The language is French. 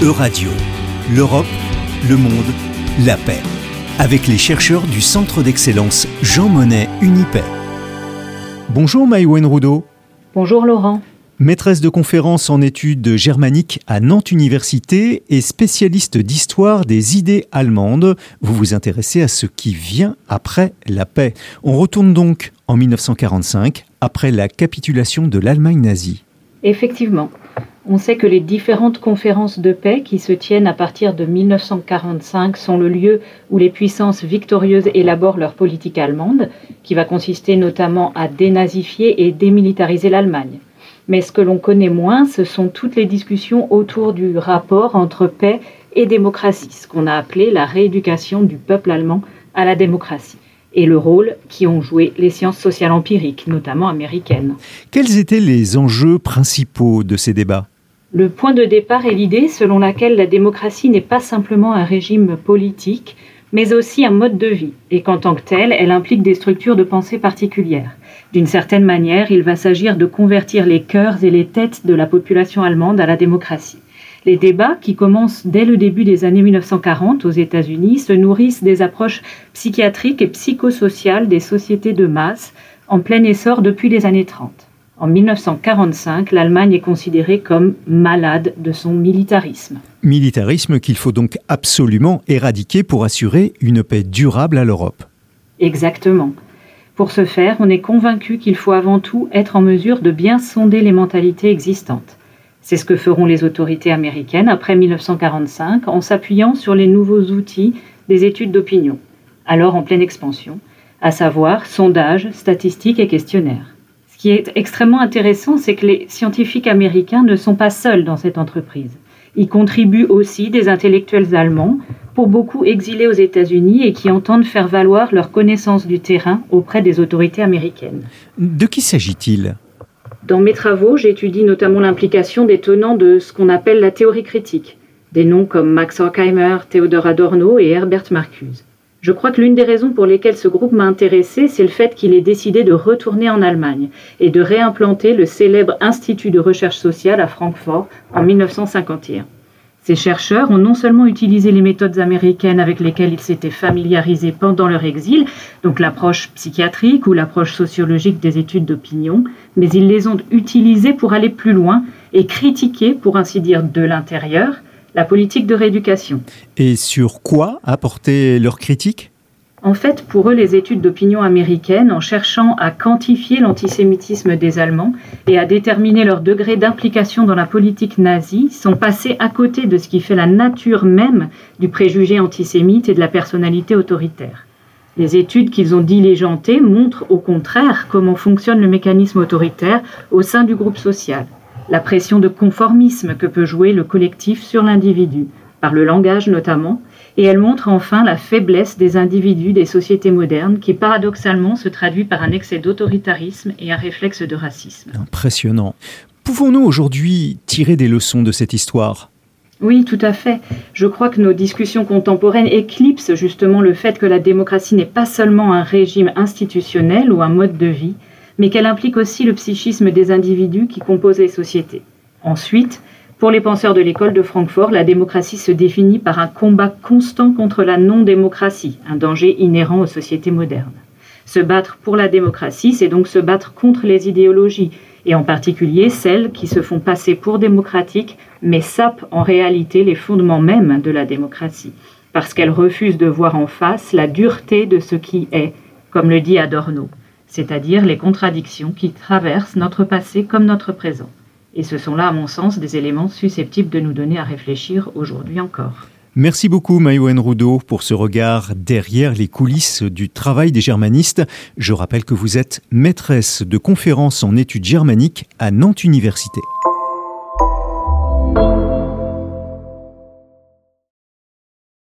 Euradio, l'Europe, le monde, la paix. Avec les chercheurs du Centre d'excellence Jean Monnet Unipaix. Bonjour Maïwen Roudot. Bonjour Laurent. Maîtresse de conférences en études germaniques à Nantes Université et spécialiste d'histoire des idées allemandes, vous vous intéressez à ce qui vient après la paix. On retourne donc en 1945, après la capitulation de l'Allemagne nazie. Effectivement. On sait que les différentes conférences de paix qui se tiennent à partir de 1945 sont le lieu où les puissances victorieuses élaborent leur politique allemande, qui va consister notamment à dénazifier et démilitariser l'Allemagne. Mais ce que l'on connaît moins, ce sont toutes les discussions autour du rapport entre paix et démocratie, ce qu'on a appelé la rééducation du peuple allemand à la démocratie, et le rôle qui ont joué les sciences sociales empiriques, notamment américaines. Quels étaient les enjeux principaux de ces débats? Le point de départ est l'idée selon laquelle la démocratie n'est pas simplement un régime politique, mais aussi un mode de vie, et qu'en tant que tel, elle implique des structures de pensée particulières. D'une certaine manière, il va s'agir de convertir les cœurs et les têtes de la population allemande à la démocratie. Les débats, qui commencent dès le début des années 1940 aux États-Unis, se nourrissent des approches psychiatriques et psychosociales des sociétés de masse, en plein essor depuis les années 30. En 1945, l'Allemagne est considérée comme malade de son militarisme. Militarisme qu'il faut donc absolument éradiquer pour assurer une paix durable à l'Europe. Exactement. Pour ce faire, on est convaincu qu'il faut avant tout être en mesure de bien sonder les mentalités existantes. C'est ce que feront les autorités américaines après 1945 en s'appuyant sur les nouveaux outils des études d'opinion, alors en pleine expansion, à savoir sondages, statistiques et questionnaires. Ce qui est extrêmement intéressant, c'est que les scientifiques américains ne sont pas seuls dans cette entreprise. Y contribuent aussi des intellectuels allemands, pour beaucoup exilés aux États-Unis et qui entendent faire valoir leur connaissance du terrain auprès des autorités américaines. De qui s'agit-il? Dans mes travaux, j'étudie notamment l'implication des tenants de ce qu'on appelle la théorie critique, des noms comme Max Horkheimer, Theodor Adorno et Herbert Marcuse. Je crois que l'une des raisons pour lesquelles ce groupe m'a intéressé, c'est le fait qu'il ait décidé de retourner en Allemagne et de réimplanter le célèbre Institut de recherche sociale à Francfort en 1951. Ces chercheurs ont non seulement utilisé les méthodes américaines avec lesquelles ils s'étaient familiarisés pendant leur exil, donc l'approche psychiatrique ou l'approche sociologique des études d'opinion, mais ils les ont utilisées pour aller plus loin et critiquer, pour ainsi dire, de l'intérieur, la politique de rééducation. Et sur quoi apporter leur critique en fait, pour eux, les études d'opinion américaines, en cherchant à quantifier l'antisémitisme des Allemands et à déterminer leur degré d'implication dans la politique nazie, sont passés à côté de ce qui fait la nature même du préjugé antisémite et de la personnalité autoritaire. Les études qu'ils ont diligentées montrent au contraire comment fonctionne le mécanisme autoritaire au sein du groupe social, la pression de conformisme que peut jouer le collectif sur l'individu, par le langage notamment, et elle montre enfin la faiblesse des individus des sociétés modernes qui paradoxalement se traduit par un excès d'autoritarisme et un réflexe de racisme. Impressionnant. Pouvons-nous aujourd'hui tirer des leçons de cette histoire? Oui, tout à fait. Je crois que nos discussions contemporaines éclipsent justement le fait que la démocratie n'est pas seulement un régime institutionnel ou un mode de vie, mais qu'elle implique aussi le psychisme des individus qui composent les sociétés. Ensuite, pour les penseurs de l'école de Francfort, la démocratie se définit par un combat constant contre la non-démocratie, un danger inhérent aux sociétés modernes. Se battre pour la démocratie, c'est donc se battre contre les idéologies, et en particulier celles qui se font passer pour démocratiques, mais sapent en réalité les fondements mêmes de la démocratie, parce qu'elles refusent de voir en face la dureté de ce qui est, comme le dit Adorno, c'est-à-dire les contradictions qui traversent notre passé comme notre présent. Et ce sont là, à mon sens, des éléments susceptibles de nous donner à réfléchir aujourd'hui encore. Merci beaucoup Maïwen Roudot pour ce regard derrière les coulisses du travail des germanistes. Je rappelle que vous êtes maîtresse de conférences en études germaniques à Nantes Université.